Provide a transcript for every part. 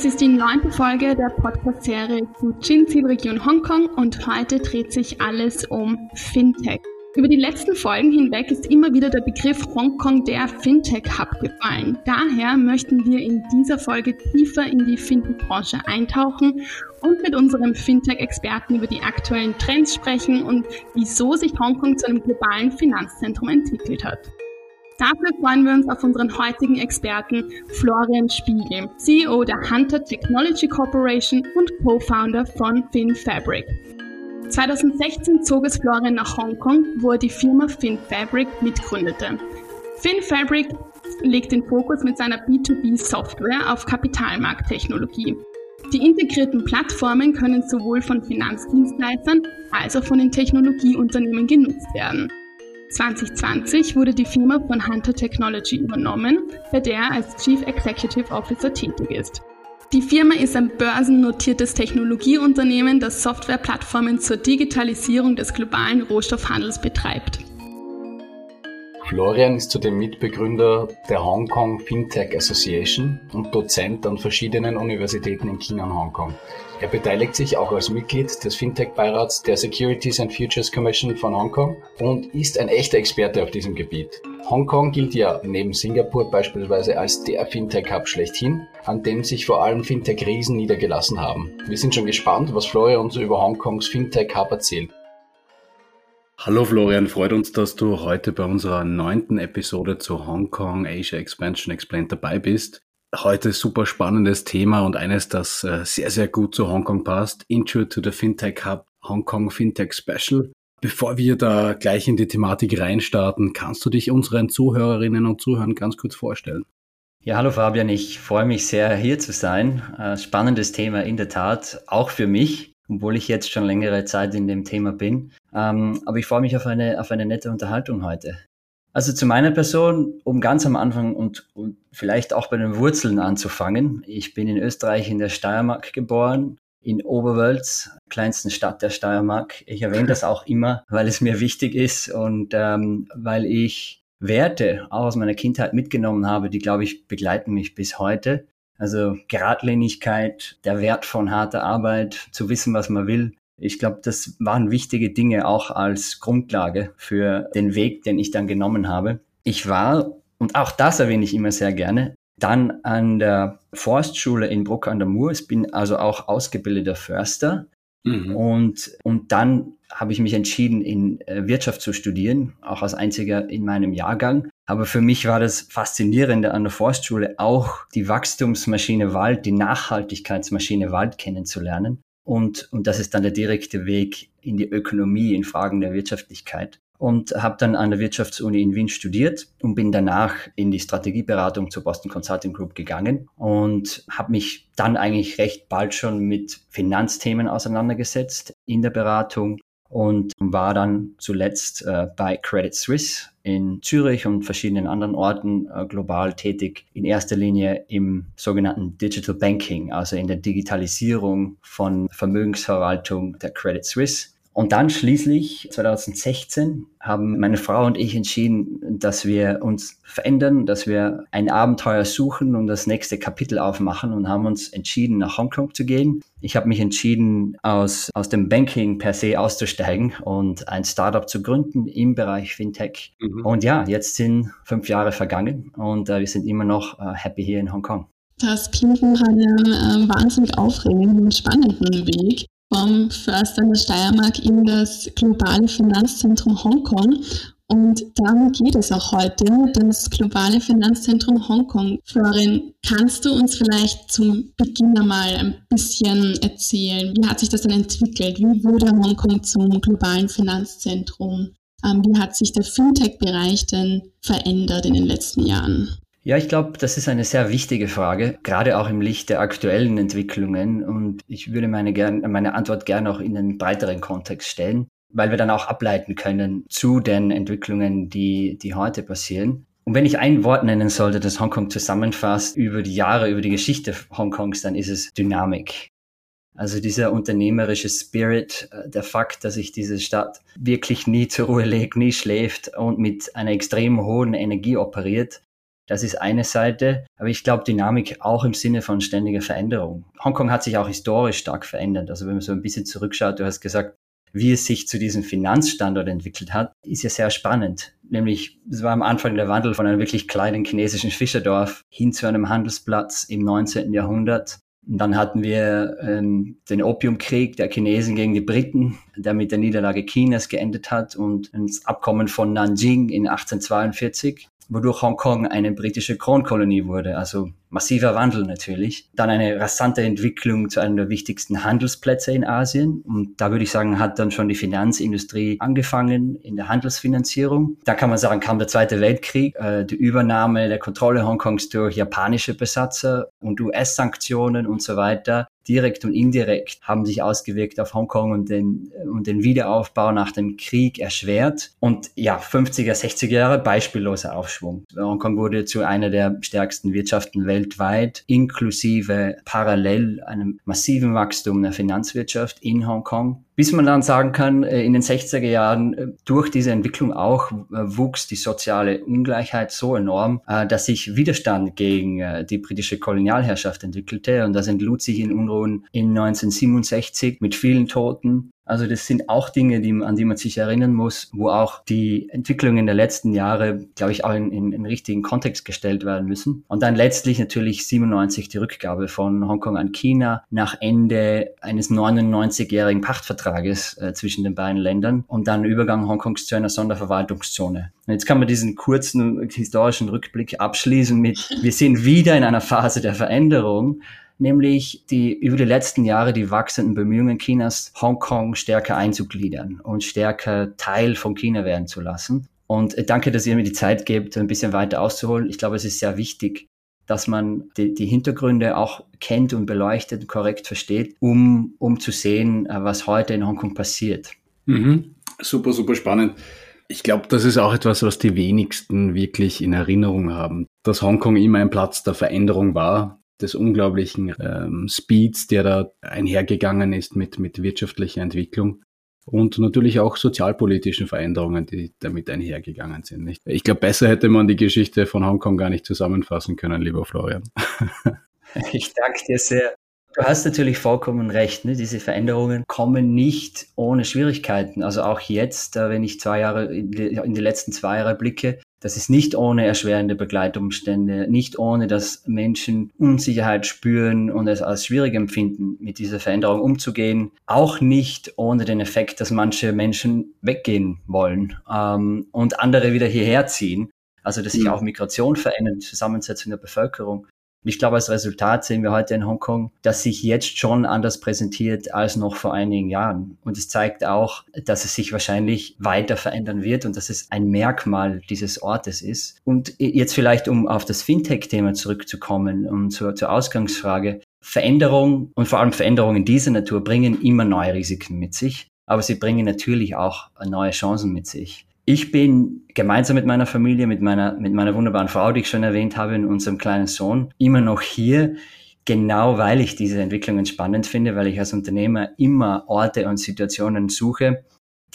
Es ist die neunte Folge der Podcast-Serie zu Chin-Zielregion Hongkong und heute dreht sich alles um Fintech. Über die letzten Folgen hinweg ist immer wieder der Begriff Hongkong der Fintech-Hub gefallen. Daher möchten wir in dieser Folge tiefer in die Fintech-Branche eintauchen und mit unserem Fintech-Experten über die aktuellen Trends sprechen und wieso sich Hongkong zu einem globalen Finanzzentrum entwickelt hat. Dafür freuen wir uns auf unseren heutigen Experten Florian Spiegel, CEO der Hunter Technology Corporation und Co-Founder von FinFabric. 2016 zog es Florian nach Hongkong, wo er die Firma FinFabric mitgründete. FinFabric legt den Fokus mit seiner B2B-Software auf Kapitalmarkttechnologie. Die integrierten Plattformen können sowohl von Finanzdienstleistern als auch von den Technologieunternehmen genutzt werden. 2020 wurde die Firma von Hunter Technology übernommen, bei der er als Chief Executive Officer tätig ist. Die Firma ist ein börsennotiertes Technologieunternehmen, das Softwareplattformen zur Digitalisierung des globalen Rohstoffhandels betreibt. Florian ist zudem Mitbegründer der Hong Kong Fintech Association und Dozent an verschiedenen Universitäten in China und Hongkong. Er beteiligt sich auch als Mitglied des Fintech-Beirats der Securities and Futures Commission von Hongkong und ist ein echter Experte auf diesem Gebiet. Hongkong gilt ja neben Singapur beispielsweise als der Fintech-Hub schlechthin, an dem sich vor allem Fintech-Riesen niedergelassen haben. Wir sind schon gespannt, was Florian uns über Hongkongs Fintech-Hub erzählt. Hallo Florian, freut uns, dass du heute bei unserer neunten Episode zu Hong Kong Asia Expansion Explained dabei bist. Heute super spannendes Thema und eines, das äh, sehr, sehr gut zu Hongkong passt. Intro to the Fintech Hub Hong Kong Fintech Special. Bevor wir da gleich in die Thematik reinstarten, kannst du dich unseren Zuhörerinnen und Zuhörern ganz kurz vorstellen? Ja, hallo Fabian, ich freue mich sehr, hier zu sein. Äh, spannendes Thema in der Tat, auch für mich obwohl ich jetzt schon längere Zeit in dem Thema bin. Ähm, aber ich freue mich auf eine, auf eine nette Unterhaltung heute. Also zu meiner Person, um ganz am Anfang und, und vielleicht auch bei den Wurzeln anzufangen. Ich bin in Österreich in der Steiermark geboren, in Oberwölz, kleinsten Stadt der Steiermark. Ich erwähne das auch immer, weil es mir wichtig ist und ähm, weil ich Werte auch aus meiner Kindheit mitgenommen habe, die, glaube ich, begleiten mich bis heute. Also Geradlinigkeit, der Wert von harter Arbeit, zu wissen, was man will. Ich glaube, das waren wichtige Dinge auch als Grundlage für den Weg, den ich dann genommen habe. Ich war, und auch das erwähne ich immer sehr gerne, dann an der Forstschule in Bruck an der Mur. Ich bin also auch ausgebildeter Förster. Mhm. Und, und dann habe ich mich entschieden, in äh, Wirtschaft zu studieren, auch als einziger in meinem Jahrgang. Aber für mich war das Faszinierende an der Forstschule auch die Wachstumsmaschine Wald, die Nachhaltigkeitsmaschine Wald kennenzulernen. Und, und das ist dann der direkte Weg in die Ökonomie, in Fragen der Wirtschaftlichkeit. Und habe dann an der Wirtschaftsuni in Wien studiert und bin danach in die Strategieberatung zur Boston Consulting Group gegangen und habe mich dann eigentlich recht bald schon mit Finanzthemen auseinandergesetzt in der Beratung und war dann zuletzt äh, bei Credit Suisse in Zürich und verschiedenen anderen Orten äh, global tätig, in erster Linie im sogenannten Digital Banking, also in der Digitalisierung von Vermögensverwaltung der Credit Suisse. Und dann schließlich 2016 haben meine Frau und ich entschieden, dass wir uns verändern, dass wir ein Abenteuer suchen und das nächste Kapitel aufmachen und haben uns entschieden, nach Hongkong zu gehen. Ich habe mich entschieden, aus, aus dem Banking per se auszusteigen und ein Startup zu gründen im Bereich Fintech. Mhm. Und ja, jetzt sind fünf Jahre vergangen und äh, wir sind immer noch äh, happy hier in Hongkong. Das klingt nach einem äh, wahnsinnig aufregenden und spannenden Weg vom Förster in der Steiermark in das globale Finanzzentrum Hongkong. Und darum geht es auch heute, das globale Finanzzentrum Hongkong. Florin, kannst du uns vielleicht zum Beginn einmal ein bisschen erzählen, wie hat sich das dann entwickelt? Wie wurde Hongkong zum globalen Finanzzentrum? Ähm, wie hat sich der Fintech-Bereich denn verändert in den letzten Jahren? Ja, ich glaube, das ist eine sehr wichtige Frage, gerade auch im Licht der aktuellen Entwicklungen. Und ich würde meine, gern, meine Antwort gerne auch in einen breiteren Kontext stellen, weil wir dann auch ableiten können zu den Entwicklungen, die, die heute passieren. Und wenn ich ein Wort nennen sollte, das Hongkong zusammenfasst über die Jahre, über die Geschichte Hongkongs, dann ist es Dynamik. Also dieser unternehmerische Spirit, äh, der Fakt, dass sich diese Stadt wirklich nie zur Ruhe legt, nie schläft und mit einer extrem hohen Energie operiert, das ist eine Seite, aber ich glaube Dynamik auch im Sinne von ständiger Veränderung. Hongkong hat sich auch historisch stark verändert. Also wenn man so ein bisschen zurückschaut, du hast gesagt, wie es sich zu diesem Finanzstandort entwickelt hat, ist ja sehr spannend. Nämlich, es war am Anfang der Wandel von einem wirklich kleinen chinesischen Fischerdorf hin zu einem Handelsplatz im 19. Jahrhundert. Und dann hatten wir ähm, den Opiumkrieg der Chinesen gegen die Briten, der mit der Niederlage Chinas geendet hat und das Abkommen von Nanjing in 1842 wodurch Hongkong eine britische Kronkolonie wurde. Also massiver Wandel natürlich. Dann eine rasante Entwicklung zu einem der wichtigsten Handelsplätze in Asien. Und da würde ich sagen, hat dann schon die Finanzindustrie angefangen in der Handelsfinanzierung. Da kann man sagen, kam der Zweite Weltkrieg, äh, die Übernahme der Kontrolle Hongkongs durch japanische Besatzer und US-Sanktionen und so weiter direkt und indirekt haben sich ausgewirkt auf Hongkong und den, und den Wiederaufbau nach dem Krieg erschwert. Und ja, 50er, 60er Jahre beispielloser Aufschwung. Hongkong wurde zu einer der stärksten Wirtschaften weltweit weltweit, inklusive parallel einem massiven Wachstum der Finanzwirtschaft in Hongkong. Bis man dann sagen kann, äh, in den 60er Jahren äh, durch diese Entwicklung auch äh, wuchs die soziale Ungleichheit so enorm, dass sich Widerstand gegen die britische Kolonialherrschaft entwickelte. Und das entlud sich in Unruhen in 1967 mit vielen Toten also das sind auch Dinge, die, an die man sich erinnern muss, wo auch die Entwicklungen der letzten Jahre, glaube ich, auch in, in, in richtigen Kontext gestellt werden müssen. Und dann letztlich natürlich 97 die Rückgabe von Hongkong an China nach Ende eines 99-jährigen Pachtvertrages äh, zwischen den beiden Ländern und dann Übergang Hongkongs zu einer Sonderverwaltungszone. Und jetzt kann man diesen kurzen historischen Rückblick abschließen mit, wir sind wieder in einer Phase der Veränderung nämlich die über die letzten Jahre die wachsenden Bemühungen Chinas, Hongkong stärker einzugliedern und stärker Teil von China werden zu lassen. Und äh, danke, dass ihr mir die Zeit gebt, ein bisschen weiter auszuholen. Ich glaube, es ist sehr wichtig, dass man die, die Hintergründe auch kennt und beleuchtet und korrekt versteht, um, um zu sehen, äh, was heute in Hongkong passiert. Mhm. Super, super spannend. Ich glaube, das ist auch etwas, was die wenigsten wirklich in Erinnerung haben, dass Hongkong immer ein Platz der Veränderung war, des unglaublichen ähm, Speeds, der da einhergegangen ist mit, mit wirtschaftlicher Entwicklung und natürlich auch sozialpolitischen Veränderungen, die damit einhergegangen sind. Nicht? Ich glaube, besser hätte man die Geschichte von Hongkong gar nicht zusammenfassen können, lieber Florian. ich danke dir sehr. Du hast natürlich vollkommen recht. Ne? Diese Veränderungen kommen nicht ohne Schwierigkeiten. Also auch jetzt, wenn ich zwei Jahre in die, in die letzten zwei Jahre blicke, das ist nicht ohne erschwerende Begleitumstände, nicht ohne, dass Menschen Unsicherheit spüren und es als schwierig empfinden, mit dieser Veränderung umzugehen. Auch nicht ohne den Effekt, dass manche Menschen weggehen wollen ähm, und andere wieder hierher ziehen. Also dass sich mhm. auch Migration verändert, Zusammensetzung der Bevölkerung. Ich glaube, als Resultat sehen wir heute in Hongkong, dass sich jetzt schon anders präsentiert als noch vor einigen Jahren. Und es zeigt auch, dass es sich wahrscheinlich weiter verändern wird und dass es ein Merkmal dieses Ortes ist. Und jetzt vielleicht, um auf das Fintech-Thema zurückzukommen und zur, zur Ausgangsfrage. Veränderung und vor allem Veränderungen dieser Natur bringen immer neue Risiken mit sich, aber sie bringen natürlich auch neue Chancen mit sich. Ich bin gemeinsam mit meiner Familie, mit meiner, mit meiner wunderbaren Frau, die ich schon erwähnt habe, und unserem kleinen Sohn, immer noch hier, genau weil ich diese Entwicklungen spannend finde, weil ich als Unternehmer immer Orte und Situationen suche,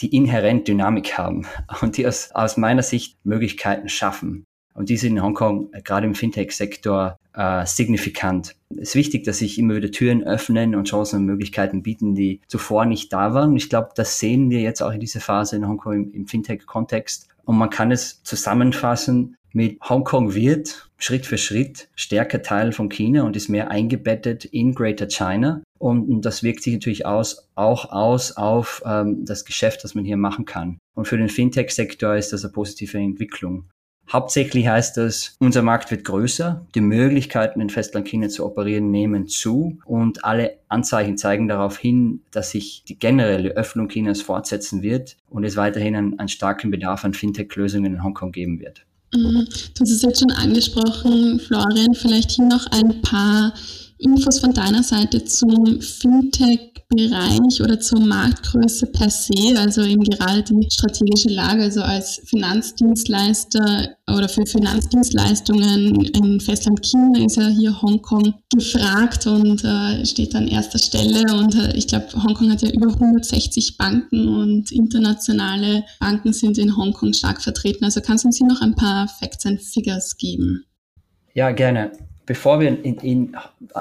die inhärent Dynamik haben und die aus, aus meiner Sicht Möglichkeiten schaffen. Und die sind in Hongkong äh, gerade im Fintech-Sektor äh, signifikant. Es ist wichtig, dass sich immer wieder Türen öffnen und Chancen und Möglichkeiten bieten, die zuvor nicht da waren. Ich glaube, das sehen wir jetzt auch in dieser Phase in Hongkong im, im Fintech-Kontext. Und man kann es zusammenfassen mit Hongkong wird Schritt für Schritt stärker Teil von China und ist mehr eingebettet in Greater China. Und das wirkt sich natürlich aus, auch aus auf ähm, das Geschäft, das man hier machen kann. Und für den Fintech-Sektor ist das eine positive Entwicklung. Hauptsächlich heißt das, unser Markt wird größer, die Möglichkeiten in Festlandchina zu operieren nehmen zu und alle Anzeichen zeigen darauf hin, dass sich die generelle Öffnung Chinas fortsetzen wird und es weiterhin einen, einen starken Bedarf an Fintech-Lösungen in Hongkong geben wird. Mhm. Du hast es jetzt schon angesprochen, Florian, vielleicht hier noch ein paar Infos von deiner Seite zum Fintech Bereich oder zur Marktgröße per se, also eben gerade die strategische Lage, also als Finanzdienstleister oder für Finanzdienstleistungen in Festland China ist ja hier Hongkong gefragt und äh, steht an erster Stelle. Und äh, ich glaube, Hongkong hat ja über 160 Banken und internationale Banken sind in Hongkong stark vertreten. Also kannst du uns hier noch ein paar Facts and Figures geben? Ja, gerne bevor wir in, in,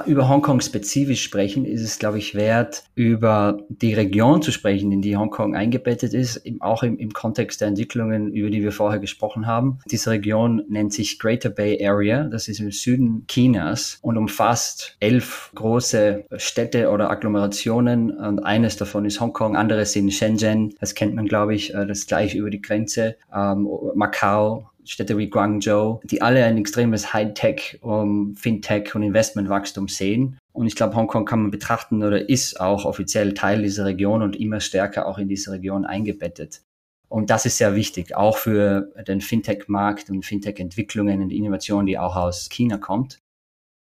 über Hongkong spezifisch sprechen, ist es, glaube ich, wert, über die Region zu sprechen, in die Hongkong eingebettet ist, auch im, im Kontext der Entwicklungen, über die wir vorher gesprochen haben. Diese Region nennt sich Greater Bay Area, das ist im Süden Chinas und umfasst elf große Städte oder Agglomerationen. Und eines davon ist Hongkong, andere sind Shenzhen, das kennt man, glaube ich, äh, das gleich über die Grenze, ähm, Macau, Städte wie Guangzhou, die alle ein extremes Hightech, um, Fintech und Investmentwachstum sehen. Und ich glaube, Hongkong kann man betrachten oder ist auch offiziell Teil dieser Region und immer stärker auch in diese Region eingebettet. Und das ist sehr wichtig, auch für den Fintech-Markt und Fintech-Entwicklungen und Innovationen, die auch aus China kommt.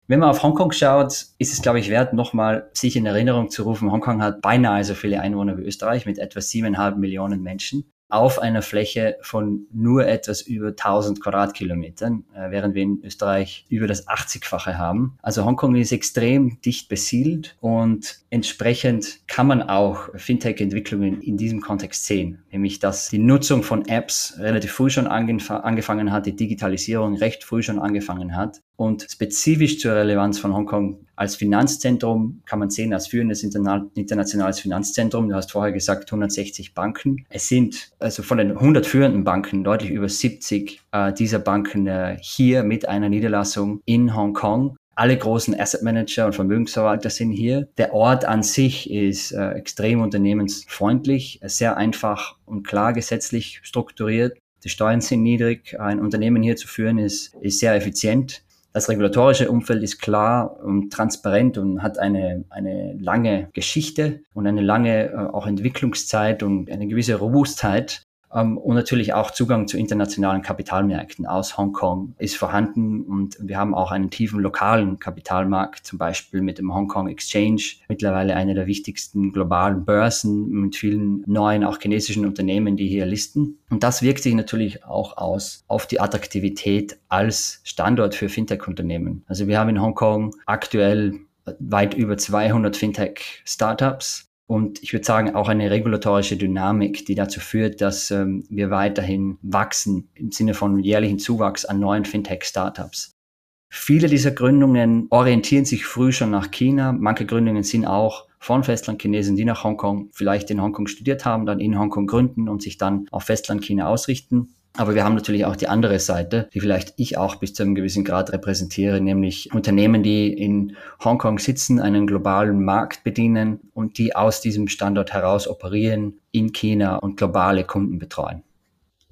Wenn man auf Hongkong schaut, ist es, glaube ich, wert, nochmal sich in Erinnerung zu rufen. Hongkong hat beinahe so viele Einwohner wie Österreich mit etwa siebeneinhalb Millionen Menschen auf einer Fläche von nur etwas über 1000 Quadratkilometern, äh, während wir in Österreich über das 80-fache haben. Also Hongkong ist extrem dicht besiedelt und entsprechend kann man auch Fintech-Entwicklungen in diesem Kontext sehen, nämlich dass die Nutzung von Apps relativ früh schon angefangen hat, die Digitalisierung recht früh schon angefangen hat und spezifisch zur Relevanz von Hongkong als Finanzzentrum kann man sehen, als führendes internationales Finanzzentrum. Du hast vorher gesagt 160 Banken. Es sind also von den 100 führenden Banken deutlich über 70 äh, dieser Banken äh, hier mit einer Niederlassung in Hongkong. Alle großen Asset Manager und Vermögensverwalter sind hier. Der Ort an sich ist äh, extrem unternehmensfreundlich, sehr einfach und klar gesetzlich strukturiert. Die Steuern sind niedrig. Ein Unternehmen hier zu führen ist, ist sehr effizient. Das regulatorische Umfeld ist klar und transparent und hat eine, eine lange Geschichte und eine lange äh, auch Entwicklungszeit und eine gewisse Robustheit. Ähm, und natürlich auch Zugang zu internationalen Kapitalmärkten aus Hongkong ist vorhanden und wir haben auch einen tiefen lokalen Kapitalmarkt, zum Beispiel mit dem Hongkong Exchange, mittlerweile eine der wichtigsten globalen Börsen mit vielen neuen, auch chinesischen Unternehmen, die hier listen. Und das wirkt sich natürlich auch aus auf die Attraktivität als Standort für Fintech-Unternehmen. Also wir haben in Hongkong aktuell weit über 200 Fintech-Startups und ich würde sagen, auch eine regulatorische Dynamik, die dazu führt, dass ähm, wir weiterhin wachsen im Sinne von jährlichen Zuwachs an neuen Fintech-Startups. Viele dieser Gründungen orientieren sich früh schon nach China. Manche Gründungen sind auch von Festlandchinesen, die nach Hongkong vielleicht in Hongkong studiert haben, dann in Hongkong gründen und sich dann auf Festlandchina ausrichten. Aber wir haben natürlich auch die andere Seite, die vielleicht ich auch bis zu einem gewissen Grad repräsentiere, nämlich Unternehmen, die in Hongkong sitzen, einen globalen Markt bedienen und die aus diesem Standort heraus operieren, in China und globale Kunden betreuen.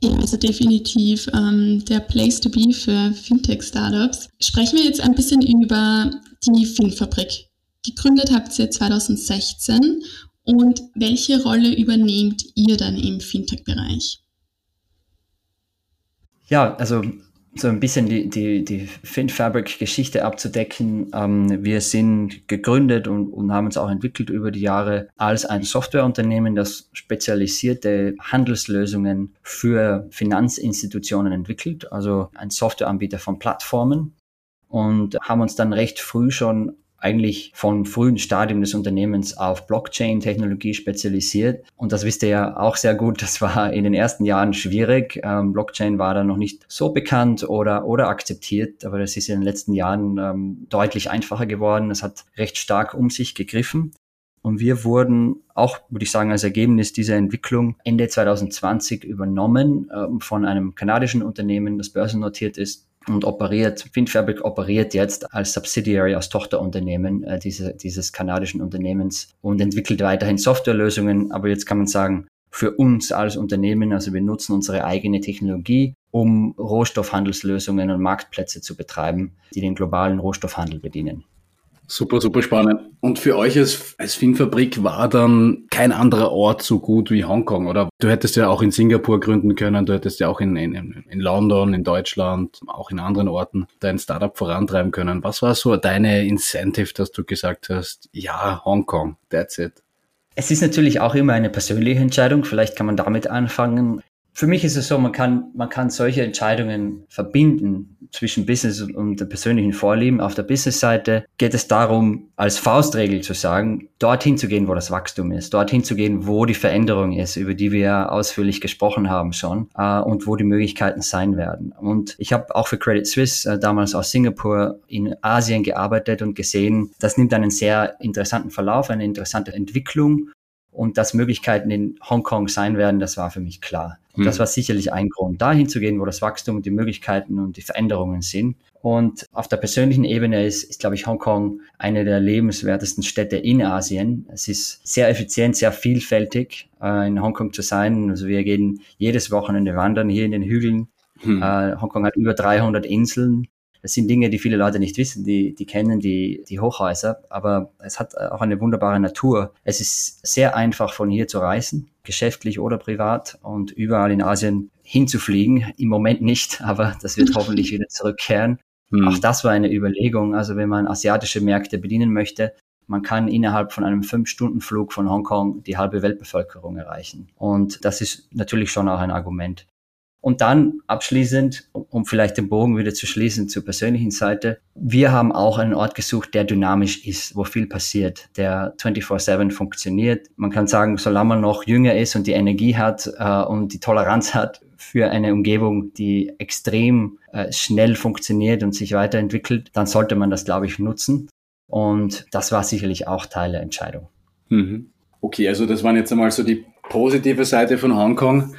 Ja, also definitiv ähm, der Place to be für Fintech-Startups. Sprechen wir jetzt ein bisschen über die FinFabrik. Gegründet habt ihr 2016 und welche Rolle übernehmt ihr dann im Fintech-Bereich? Ja, also so ein bisschen die, die, die FinFabric-Geschichte abzudecken. Ähm, wir sind gegründet und, und haben uns auch entwickelt über die Jahre als ein Softwareunternehmen, das spezialisierte Handelslösungen für Finanzinstitutionen entwickelt, also ein Softwareanbieter von Plattformen und haben uns dann recht früh schon eigentlich vom frühen Stadium des Unternehmens auf Blockchain-Technologie spezialisiert. Und das wisst ihr ja auch sehr gut, das war in den ersten Jahren schwierig. Ähm, Blockchain war da noch nicht so bekannt oder, oder akzeptiert, aber das ist in den letzten Jahren ähm, deutlich einfacher geworden. Es hat recht stark um sich gegriffen. Und wir wurden auch, würde ich sagen, als Ergebnis dieser Entwicklung Ende 2020 übernommen äh, von einem kanadischen Unternehmen, das börsennotiert ist und operiert, FinFabric operiert jetzt als Subsidiary, als Tochterunternehmen äh, diese, dieses kanadischen Unternehmens und entwickelt weiterhin Softwarelösungen. Aber jetzt kann man sagen, für uns als Unternehmen, also wir nutzen unsere eigene Technologie, um Rohstoffhandelslösungen und Marktplätze zu betreiben, die den globalen Rohstoffhandel bedienen. Super, super spannend. Und für euch als, als Filmfabrik war dann kein anderer Ort so gut wie Hongkong, oder? Du hättest ja auch in Singapur gründen können, du hättest ja auch in, in, in London, in Deutschland, auch in anderen Orten dein Startup vorantreiben können. Was war so deine Incentive, dass du gesagt hast, ja, Hongkong, that's it? Es ist natürlich auch immer eine persönliche Entscheidung. Vielleicht kann man damit anfangen. Für mich ist es so, man kann, man kann solche Entscheidungen verbinden zwischen Business und der persönlichen Vorlieben. Auf der Business-Seite geht es darum, als Faustregel zu sagen, dorthin zu gehen, wo das Wachstum ist, dorthin zu gehen, wo die Veränderung ist, über die wir ausführlich gesprochen haben schon äh, und wo die Möglichkeiten sein werden. Und ich habe auch für Credit Suisse äh, damals aus Singapur in Asien gearbeitet und gesehen, das nimmt einen sehr interessanten Verlauf, eine interessante Entwicklung und dass Möglichkeiten in Hongkong sein werden, das war für mich klar. Und das war sicherlich ein Grund, dahin zu gehen, wo das Wachstum und die Möglichkeiten und die Veränderungen sind. Und auf der persönlichen Ebene ist, ist, glaube ich, Hongkong eine der lebenswertesten Städte in Asien. Es ist sehr effizient, sehr vielfältig, äh, in Hongkong zu sein. Also wir gehen jedes Wochenende wandern hier in den Hügeln. Hm. Äh, Hongkong hat über 300 Inseln. Das sind Dinge, die viele Leute nicht wissen, die, die kennen die, die Hochhäuser, aber es hat auch eine wunderbare Natur. Es ist sehr einfach von hier zu reisen, geschäftlich oder privat und überall in Asien hinzufliegen. Im Moment nicht, aber das wird hoffentlich wieder zurückkehren. Hm. Auch das war eine Überlegung. Also wenn man asiatische Märkte bedienen möchte, man kann innerhalb von einem Fünf-Stunden-Flug von Hongkong die halbe Weltbevölkerung erreichen. Und das ist natürlich schon auch ein Argument. Und dann abschließend, um vielleicht den Bogen wieder zu schließen zur persönlichen Seite, wir haben auch einen Ort gesucht, der dynamisch ist, wo viel passiert, der 24/7 funktioniert. Man kann sagen, solange man noch jünger ist und die Energie hat äh, und die Toleranz hat für eine Umgebung, die extrem äh, schnell funktioniert und sich weiterentwickelt, dann sollte man das, glaube ich, nutzen. Und das war sicherlich auch Teil der Entscheidung. Mhm. Okay, also das waren jetzt einmal so die positive Seite von Hongkong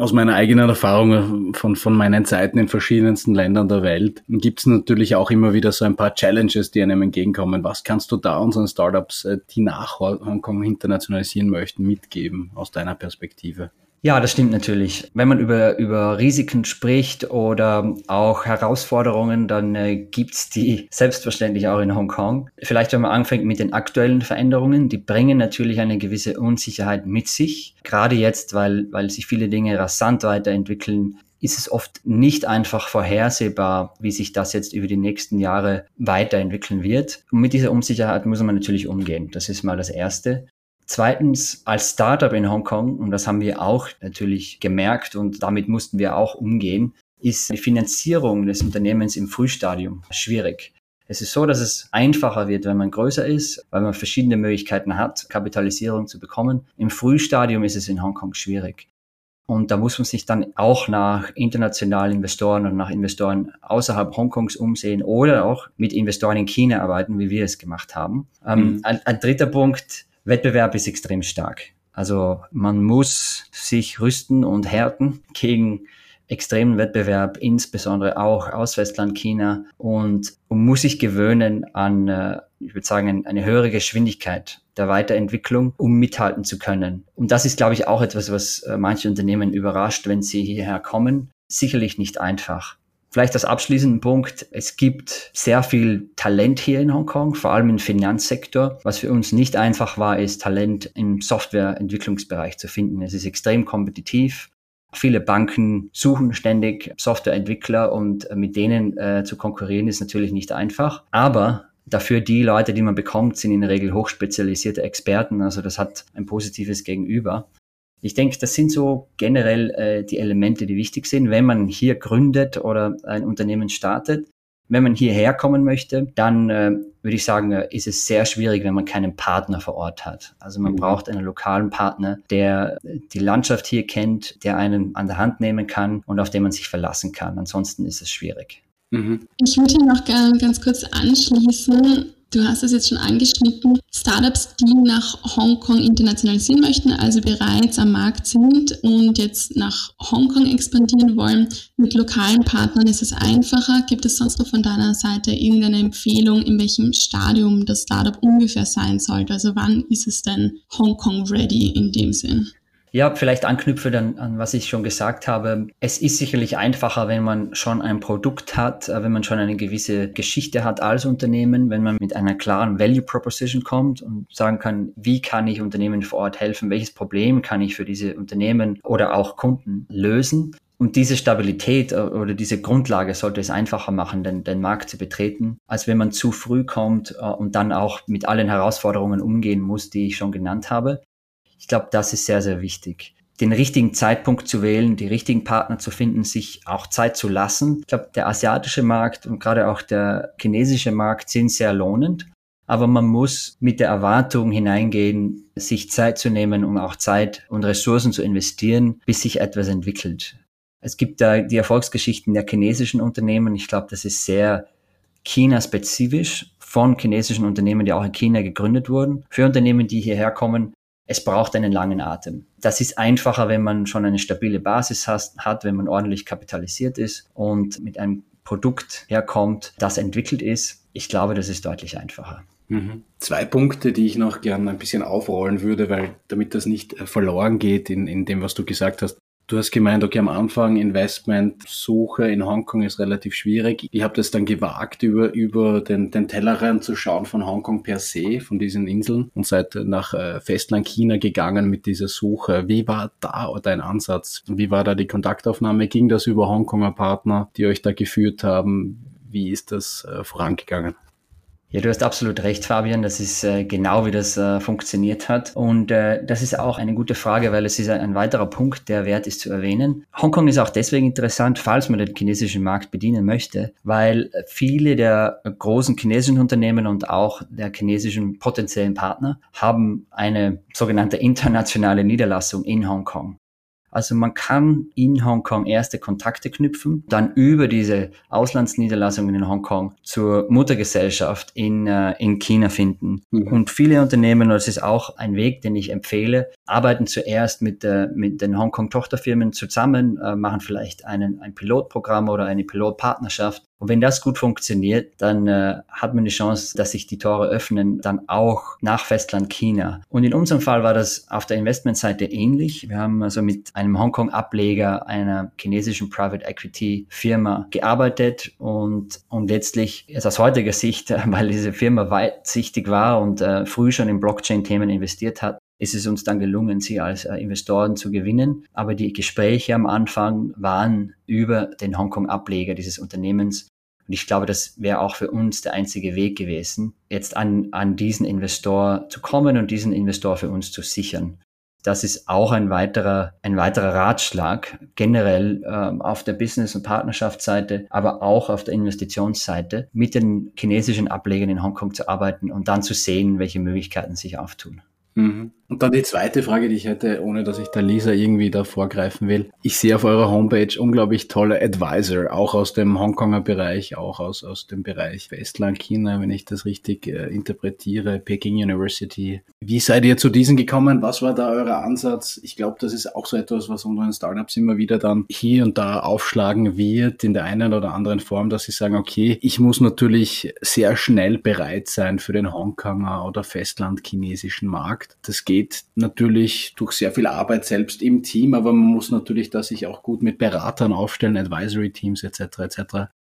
aus meiner eigenen Erfahrung von, von meinen Zeiten in verschiedensten Ländern der Welt gibt es natürlich auch immer wieder so ein paar Challenges, die einem entgegenkommen. Was kannst du da unseren Startups, äh, die nach Hongkong internationalisieren möchten, mitgeben aus deiner Perspektive? Ja, das stimmt natürlich. Wenn man über, über Risiken spricht oder auch Herausforderungen, dann äh, gibt's die selbstverständlich auch in Hongkong. Vielleicht, wenn man anfängt mit den aktuellen Veränderungen, die bringen natürlich eine gewisse Unsicherheit mit sich. Gerade jetzt, weil, weil sich viele Dinge rasant weiterentwickeln, ist es oft nicht einfach vorhersehbar, wie sich das jetzt über die nächsten Jahre weiterentwickeln wird. Und mit dieser Unsicherheit muss man natürlich umgehen. Das ist mal das Erste. Zweitens, als Startup in Hongkong, und das haben wir auch natürlich gemerkt und damit mussten wir auch umgehen, ist die Finanzierung des Unternehmens im Frühstadium schwierig. Es ist so, dass es einfacher wird, wenn man größer ist, weil man verschiedene Möglichkeiten hat, Kapitalisierung zu bekommen. Im Frühstadium ist es in Hongkong schwierig. Und da muss man sich dann auch nach internationalen Investoren und nach Investoren außerhalb Hongkongs umsehen oder auch mit Investoren in China arbeiten, wie wir es gemacht haben. Ähm, mhm. ein, ein dritter Punkt, Wettbewerb ist extrem stark. Also man muss sich rüsten und härten gegen extremen Wettbewerb, insbesondere auch aus Westland China und, und muss sich gewöhnen an, äh, ich würde sagen, eine höhere Geschwindigkeit der Weiterentwicklung, um mithalten zu können. Und das ist, glaube ich, auch etwas, was äh, manche Unternehmen überrascht, wenn sie hierher kommen. Sicherlich nicht einfach. Vielleicht als abschließenden Punkt. Es gibt sehr viel Talent hier in Hongkong, vor allem im Finanzsektor. Was für uns nicht einfach war, ist Talent im Softwareentwicklungsbereich zu finden. Es ist extrem kompetitiv. Viele Banken suchen ständig Softwareentwickler und mit denen äh, zu konkurrieren ist natürlich nicht einfach. Aber dafür die Leute, die man bekommt, sind in der Regel hochspezialisierte Experten. Also das hat ein positives Gegenüber. Ich denke, das sind so generell äh, die Elemente, die wichtig sind, wenn man hier gründet oder ein Unternehmen startet. Wenn man hierher kommen möchte, dann äh, würde ich sagen, äh, ist es sehr schwierig, wenn man keinen Partner vor Ort hat. Also man mhm. braucht einen lokalen Partner, der die Landschaft hier kennt, der einen an der Hand nehmen kann und auf den man sich verlassen kann. Ansonsten ist es schwierig. Mhm. Ich würde noch gerne ganz kurz anschließen Du hast es jetzt schon angeschnitten. Startups, die nach Hongkong internationalisieren möchten, also bereits am Markt sind und jetzt nach Hongkong expandieren wollen, mit lokalen Partnern ist es einfacher. Gibt es sonst noch von deiner Seite irgendeine Empfehlung, in welchem Stadium das Startup ungefähr sein sollte? Also wann ist es denn Hongkong ready in dem Sinn? Ja, vielleicht anknüpfe dann an, was ich schon gesagt habe. Es ist sicherlich einfacher, wenn man schon ein Produkt hat, äh, wenn man schon eine gewisse Geschichte hat als Unternehmen, wenn man mit einer klaren Value Proposition kommt und sagen kann, wie kann ich Unternehmen vor Ort helfen, welches Problem kann ich für diese Unternehmen oder auch Kunden lösen. Und diese Stabilität äh, oder diese Grundlage sollte es einfacher machen, den, den Markt zu betreten, als wenn man zu früh kommt äh, und dann auch mit allen Herausforderungen umgehen muss, die ich schon genannt habe. Ich glaube, das ist sehr, sehr wichtig. Den richtigen Zeitpunkt zu wählen, die richtigen Partner zu finden, sich auch Zeit zu lassen. Ich glaube, der asiatische Markt und gerade auch der chinesische Markt sind sehr lohnend. Aber man muss mit der Erwartung hineingehen, sich Zeit zu nehmen und auch Zeit und Ressourcen zu investieren, bis sich etwas entwickelt. Es gibt da die Erfolgsgeschichten der chinesischen Unternehmen. Ich glaube, das ist sehr China-spezifisch von chinesischen Unternehmen, die auch in China gegründet wurden. Für Unternehmen, die hierher kommen, es braucht einen langen Atem. Das ist einfacher, wenn man schon eine stabile Basis hat, wenn man ordentlich kapitalisiert ist und mit einem Produkt herkommt, das entwickelt ist. Ich glaube, das ist deutlich einfacher. Mhm. Zwei Punkte, die ich noch gerne ein bisschen aufrollen würde, weil damit das nicht verloren geht in, in dem, was du gesagt hast. Du hast gemeint, okay, am Anfang Investmentsuche in Hongkong ist relativ schwierig. Ich habe das dann gewagt, über, über den, den Tellerrand zu schauen von Hongkong per se, von diesen Inseln und seid nach äh, Festland China gegangen mit dieser Suche. Wie war da dein Ansatz? Wie war da die Kontaktaufnahme? Ging das über Hongkonger Partner, die euch da geführt haben? Wie ist das äh, vorangegangen? Ja, du hast absolut recht, Fabian. Das ist äh, genau, wie das äh, funktioniert hat. Und äh, das ist auch eine gute Frage, weil es ist ein, ein, weiterer Punkt, der wert ist zu erwähnen. Hongkong ist auch deswegen interessant, falls man den chinesischen Markt bedienen möchte, weil viele der großen chinesischen Unternehmen und auch der chinesischen potenziellen Partner haben eine sogenannte internationale Niederlassung in Hongkong. Also man kann in Hongkong erste Kontakte knüpfen, dann über diese Auslandsniederlassungen in Hongkong zur Muttergesellschaft in, äh, in China finden. Mhm. Und viele Unternehmen, und das ist auch ein Weg, den ich empfehle, arbeiten zuerst mit, äh, mit den Hongkong-Tochterfirmen zusammen, äh, machen vielleicht einen, ein Pilotprogramm oder eine Pilotpartnerschaft und wenn das gut funktioniert, dann äh, hat man die Chance, dass sich die Tore öffnen, dann auch nach Festland China. Und in unserem Fall war das auf der Investmentseite ähnlich. Wir haben also mit einem Hongkong-Ableger einer chinesischen Private Equity Firma gearbeitet und, und letztlich ist aus heutiger Sicht, weil diese Firma weitsichtig war und äh, früh schon in Blockchain-Themen investiert hat, ist es uns dann gelungen, sie als äh, Investoren zu gewinnen. Aber die Gespräche am Anfang waren über den Hongkong-Ableger dieses Unternehmens. Und ich glaube, das wäre auch für uns der einzige Weg gewesen, jetzt an, an diesen Investor zu kommen und diesen Investor für uns zu sichern. Das ist auch ein weiterer, ein weiterer Ratschlag generell ähm, auf der Business- und Partnerschaftsseite, aber auch auf der Investitionsseite mit den chinesischen Ablegern in Hongkong zu arbeiten und dann zu sehen, welche Möglichkeiten sich auftun. Mhm. Und dann die zweite Frage, die ich hätte, ohne dass ich der Lisa irgendwie da vorgreifen will. Ich sehe auf eurer Homepage unglaublich tolle Advisor, auch aus dem Hongkonger Bereich, auch aus, aus dem Bereich Westland China, wenn ich das richtig äh, interpretiere, Peking University. Wie seid ihr zu diesen gekommen? Was war da euer Ansatz? Ich glaube, das ist auch so etwas, was unseren Startups immer wieder dann hier und da aufschlagen wird, in der einen oder anderen Form, dass sie sagen, okay, ich muss natürlich sehr schnell bereit sein für den Hongkonger oder Festland-chinesischen Markt. Das geht geht natürlich durch sehr viel Arbeit selbst im Team, aber man muss natürlich da sich auch gut mit Beratern aufstellen, Advisory Teams etc. etc.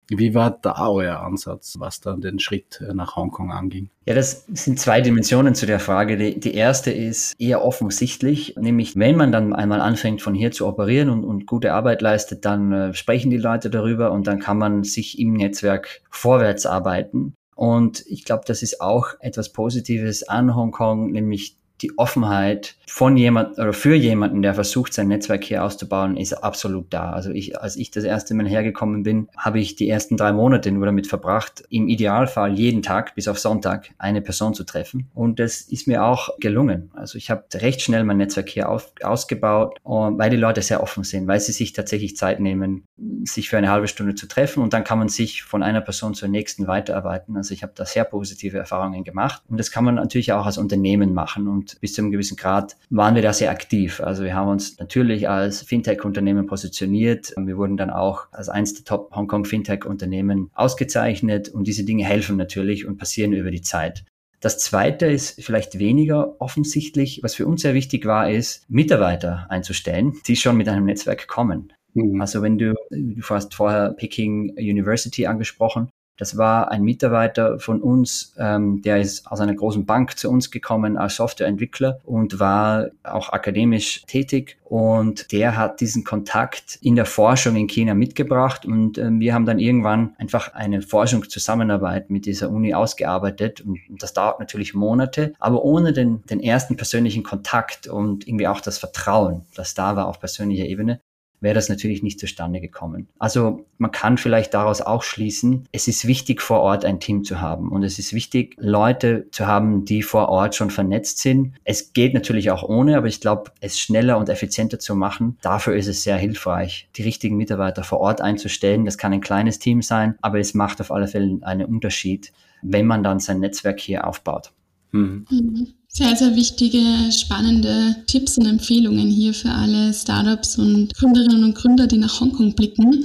Wie war da euer Ansatz, was dann den Schritt äh, nach Hongkong anging? Ja, das sind zwei Dimensionen zu der Frage. Die, die, erste ist eher offensichtlich, nämlich wenn man dann einmal anfängt von hier zu operieren und, und gute Arbeit leistet, dann äh, sprechen die Leute darüber und dann kann man sich im Netzwerk vorwärts arbeiten. Und ich glaube, das ist auch etwas Positives an Hongkong, nämlich die Offenheit von jemand oder für jemanden, der versucht, sein Netzwerk hier auszubauen, ist absolut da. Also ich, als ich das erste Mal hergekommen bin, habe ich die ersten drei Monate nur damit verbracht, im Idealfall jeden Tag bis auf Sonntag eine Person zu treffen. Und das ist mir auch gelungen. Also ich habe recht schnell mein Netzwerk hier auf, ausgebaut, weil die Leute sehr offen sind, weil sie sich tatsächlich Zeit nehmen, sich für eine halbe Stunde zu treffen und dann kann man sich von einer Person zur nächsten weiterarbeiten. Also ich habe da sehr positive Erfahrungen gemacht und das kann man natürlich auch als Unternehmen machen und bis zu einem gewissen Grad waren wir da sehr aktiv. Also wir haben uns natürlich als Fintech-Unternehmen positioniert. Wir wurden dann auch als eins der Top Hongkong Fintech-Unternehmen ausgezeichnet und diese Dinge helfen natürlich und passieren über die Zeit. Das zweite ist vielleicht weniger offensichtlich. Was für uns sehr wichtig war, ist, Mitarbeiter einzustellen, die schon mit einem Netzwerk kommen. Mhm. Also wenn du, du hast vorher Peking University angesprochen, das war ein Mitarbeiter von uns, ähm, der ist aus einer großen Bank zu uns gekommen als Softwareentwickler und war auch akademisch tätig. Und der hat diesen Kontakt in der Forschung in China mitgebracht. Und ähm, wir haben dann irgendwann einfach eine Forschungszusammenarbeit mit dieser Uni ausgearbeitet. Und das dauert natürlich Monate, aber ohne den, den ersten persönlichen Kontakt und irgendwie auch das Vertrauen, das da war auf persönlicher Ebene, wäre das natürlich nicht zustande gekommen. Also man kann vielleicht daraus auch schließen, es ist wichtig vor Ort ein Team zu haben und es ist wichtig, Leute zu haben, die vor Ort schon vernetzt sind. Es geht natürlich auch ohne, aber ich glaube, es schneller und effizienter zu machen, dafür ist es sehr hilfreich, die richtigen Mitarbeiter vor Ort einzustellen. Das kann ein kleines Team sein, aber es macht auf alle Fälle einen Unterschied, wenn man dann sein Netzwerk hier aufbaut. Mhm. Mhm. Sehr, sehr wichtige, spannende Tipps und Empfehlungen hier für alle Startups und Gründerinnen und Gründer, die nach Hongkong blicken.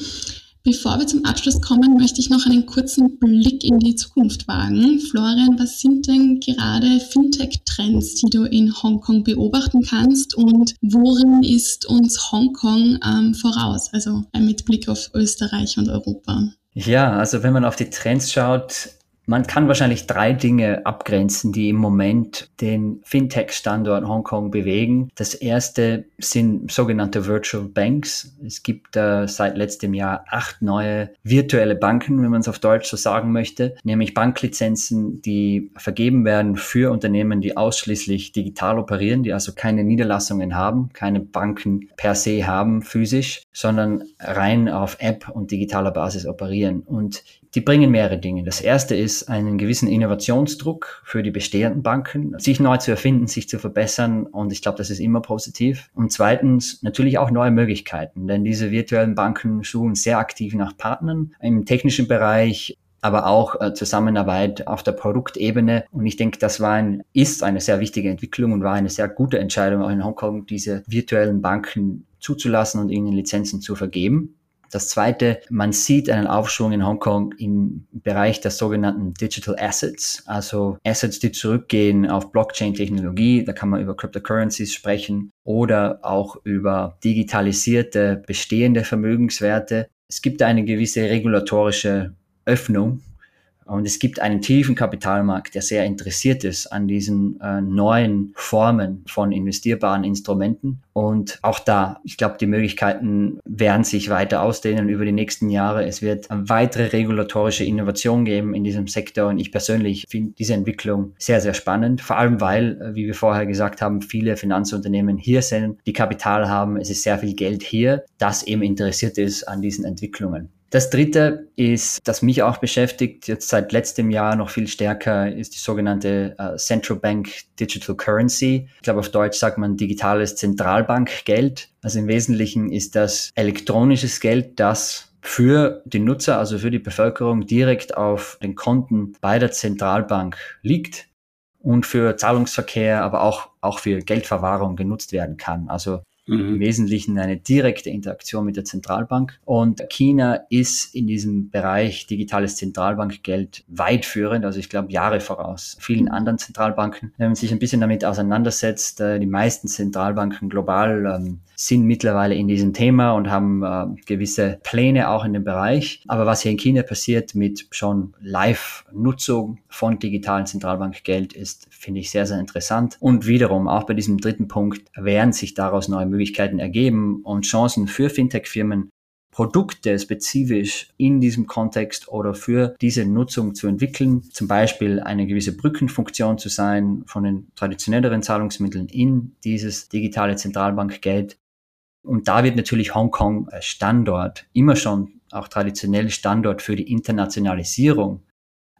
Bevor wir zum Abschluss kommen, möchte ich noch einen kurzen Blick in die Zukunft wagen. Florian, was sind denn gerade Fintech-Trends, die du in Hongkong beobachten kannst und worin ist uns Hongkong ähm, voraus, also mit Blick auf Österreich und Europa? Ja, also wenn man auf die Trends schaut, man kann wahrscheinlich drei Dinge abgrenzen, die im Moment den Fintech-Standort Hongkong bewegen. Das erste sind sogenannte Virtual Banks. Es gibt äh, seit letztem Jahr acht neue virtuelle Banken, wenn man es auf Deutsch so sagen möchte, nämlich Banklizenzen, die vergeben werden für Unternehmen, die ausschließlich digital operieren, die also keine Niederlassungen haben, keine Banken per se haben physisch, sondern rein auf App und digitaler Basis operieren. Und die bringen mehrere Dinge. Das erste ist einen gewissen Innovationsdruck für die bestehenden Banken, sich neu zu erfinden, sich zu verbessern. Und ich glaube, das ist immer positiv. Und zweitens natürlich auch neue Möglichkeiten, denn diese virtuellen Banken suchen sehr aktiv nach Partnern im technischen Bereich, aber auch äh, Zusammenarbeit auf der Produktebene. Und ich denke, das war ein, ist eine sehr wichtige Entwicklung und war eine sehr gute Entscheidung auch in Hongkong, diese virtuellen Banken zuzulassen und ihnen Lizenzen zu vergeben. Das zweite, man sieht einen Aufschwung in Hongkong im Bereich der sogenannten Digital Assets, also Assets, die zurückgehen auf Blockchain-Technologie. Da kann man über Cryptocurrencies sprechen oder auch über digitalisierte bestehende Vermögenswerte. Es gibt eine gewisse regulatorische Öffnung und es gibt einen tiefen Kapitalmarkt, der sehr interessiert ist an diesen äh, neuen Formen von investierbaren Instrumenten. Und auch da, ich glaube, die Möglichkeiten werden sich weiter ausdehnen über die nächsten Jahre. Es wird weitere regulatorische Innovation geben in diesem Sektor. Und ich persönlich finde diese Entwicklung sehr, sehr spannend. Vor allem, weil, äh, wie wir vorher gesagt haben, viele Finanzunternehmen hier sind, die Kapital haben. Es ist sehr viel Geld hier, das eben interessiert ist an diesen Entwicklungen. Das dritte ist, das mich auch beschäftigt, jetzt seit letztem Jahr noch viel stärker, ist die sogenannte uh, Central Bank Digital Currency. Ich glaube, auf Deutsch sagt man digitales Zentralbankgeld. Also im Wesentlichen ist das elektronisches Geld, das für die Nutzer, also für die Bevölkerung direkt auf den Konten bei der Zentralbank liegt und für Zahlungsverkehr, aber auch, auch für Geldverwahrung genutzt werden kann. Also. Im Wesentlichen eine direkte Interaktion mit der Zentralbank. Und China ist in diesem Bereich digitales Zentralbankgeld weit führend, also ich glaube Jahre voraus vielen anderen Zentralbanken. Wenn man sich ein bisschen damit auseinandersetzt, äh, die meisten Zentralbanken global ähm, sind mittlerweile in diesem Thema und haben äh, gewisse Pläne auch in dem Bereich. Aber was hier in China passiert mit schon Live-Nutzung von digitalen Zentralbankgeld ist, finde ich sehr, sehr interessant. Und wiederum, auch bei diesem dritten Punkt, werden sich daraus neue Möglichkeiten ergeben und Chancen für Fintech-Firmen, Produkte spezifisch in diesem Kontext oder für diese Nutzung zu entwickeln. Zum Beispiel eine gewisse Brückenfunktion zu sein von den traditionelleren Zahlungsmitteln in dieses digitale Zentralbankgeld. Und da wird natürlich Hongkong Standort, immer schon auch traditionell Standort für die Internationalisierung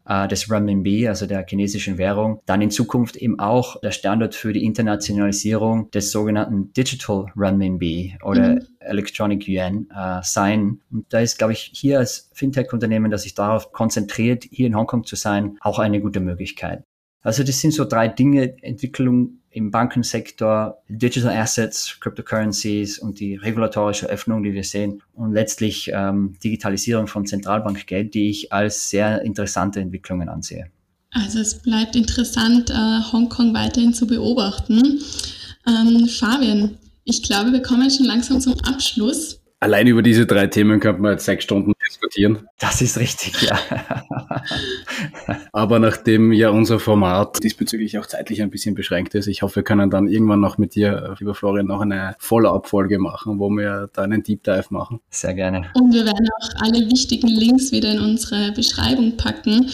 äh, des Renminbi, also der chinesischen Währung, dann in Zukunft eben auch der Standard für die Internationalisierung des sogenannten Digital Renminbi oder mhm. Electronic Yuan äh, sein. Und da ist, glaube ich, hier als Fintech-Unternehmen, das sich darauf konzentriert, hier in Hongkong zu sein, auch eine gute Möglichkeit. Also das sind so drei Dinge, Entwicklung im Bankensektor, Digital Assets, Cryptocurrencies und die regulatorische Öffnung, die wir sehen und letztlich ähm, Digitalisierung von Zentralbankgeld, die ich als sehr interessante Entwicklungen ansehe. Also es bleibt interessant, äh, Hongkong weiterhin zu beobachten. Ähm, Fabian, ich glaube, wir kommen schon langsam zum Abschluss. Allein über diese drei Themen könnte man jetzt sechs Stunden diskutieren. Das ist richtig, ja. Aber nachdem ja unser Format diesbezüglich auch zeitlich ein bisschen beschränkt ist, ich hoffe, wir können dann irgendwann noch mit dir, lieber Florian, noch eine Follow-up-Folge machen, wo wir da einen Deep Dive machen. Sehr gerne. Und wir werden auch alle wichtigen Links wieder in unsere Beschreibung packen,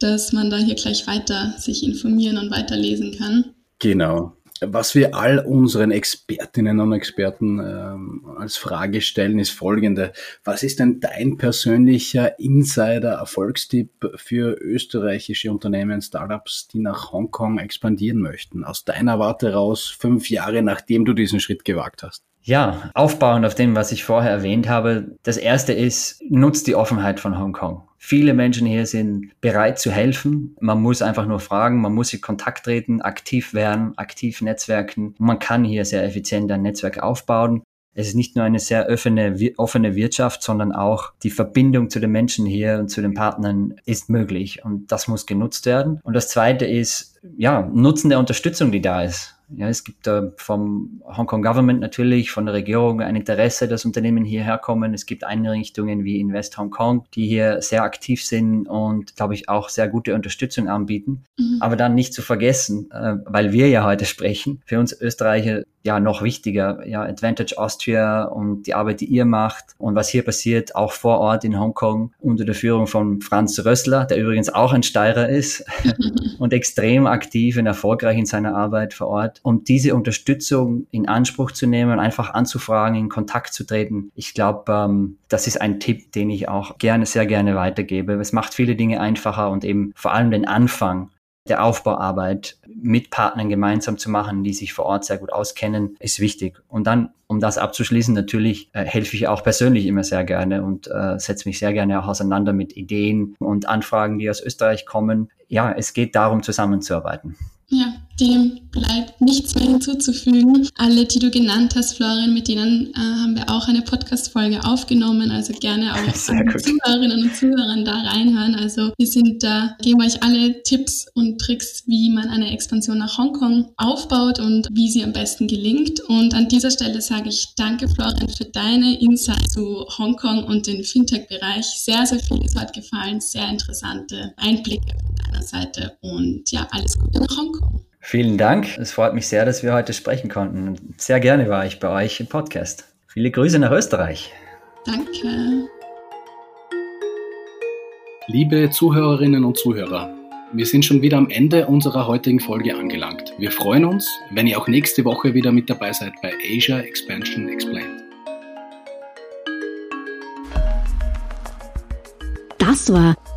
dass man da hier gleich weiter sich informieren und weiterlesen kann. Genau was wir all unseren Expertinnen und Experten ähm, als Frage stellen, ist folgende. Was ist denn dein persönlicher Insider-Erfolgstipp für österreichische Unternehmen, Startups, die nach Hongkong expandieren möchten? Aus deiner Warte raus, fünf Jahre nachdem du diesen Schritt gewagt hast. Ja, aufbauend auf dem, was ich vorher erwähnt habe. Das erste ist, nutzt die Offenheit von Hongkong. Viele Menschen hier sind bereit zu helfen. Man muss einfach nur fragen, man muss in Kontakt treten, aktiv werden, aktiv netzwerken. Man kann hier sehr effizient ein Netzwerk aufbauen. Es ist nicht nur eine sehr offene, offene Wirtschaft, sondern auch die Verbindung zu den Menschen hier und zu den Partnern ist möglich und das muss genutzt werden. Und das zweite ist, ja, Nutzen der Unterstützung, die da ist. Ja, es gibt da vom Hongkong Government natürlich, von der Regierung ein Interesse, dass Unternehmen hierher kommen. Es gibt Einrichtungen wie Invest Hong Kong, die hier sehr aktiv sind und, glaube ich, auch sehr gute Unterstützung anbieten. Mhm. Aber dann nicht zu vergessen, äh, weil wir ja heute sprechen, für uns Österreicher ja noch wichtiger, ja, Advantage Austria und die Arbeit, die ihr macht und was hier passiert, auch vor Ort in Hongkong unter der Führung von Franz Rössler, der übrigens auch ein Steirer ist und extrem aktiv und erfolgreich in seiner Arbeit vor Ort. Und diese Unterstützung in Anspruch zu nehmen, einfach anzufragen, in Kontakt zu treten, ich glaube, ähm, das ist ein Tipp, den ich auch gerne, sehr gerne weitergebe. Es macht viele Dinge einfacher und eben vor allem den Anfang der Aufbauarbeit mit Partnern gemeinsam zu machen, die sich vor Ort sehr gut auskennen, ist wichtig. Und dann, um das abzuschließen, natürlich äh, helfe ich auch persönlich immer sehr gerne und äh, setze mich sehr gerne auch auseinander mit Ideen und Anfragen, die aus Österreich kommen. Ja, es geht darum, zusammenzuarbeiten. Ja, dem bleibt nichts mehr hinzuzufügen. Alle, die du genannt hast, Florian, mit denen äh, haben wir auch eine Podcast-Folge aufgenommen. Also gerne auch Zuhörerinnen und Zuhörern da reinhören. Also wir sind da, geben euch alle Tipps und Tricks, wie man eine Expansion nach Hongkong aufbaut und wie sie am besten gelingt. Und an dieser Stelle sage ich danke, Florian, für deine Insights zu Hongkong und den Fintech-Bereich. Sehr, sehr viel ist heute gefallen. Sehr interessante Einblicke von deiner Seite. Und ja, alles Gute nach Hongkong. Vielen Dank. Es freut mich sehr, dass wir heute sprechen konnten. Sehr gerne war ich bei euch im Podcast. Viele Grüße nach Österreich. Danke. Liebe Zuhörerinnen und Zuhörer, wir sind schon wieder am Ende unserer heutigen Folge angelangt. Wir freuen uns, wenn ihr auch nächste Woche wieder mit dabei seid bei Asia Expansion Explained. Das war